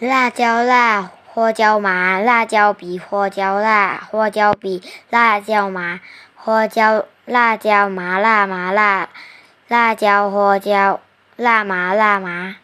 辣椒辣，花椒麻，辣椒比花椒辣，花椒比辣椒麻，花椒辣椒麻辣麻辣，辣椒花椒辣麻辣麻。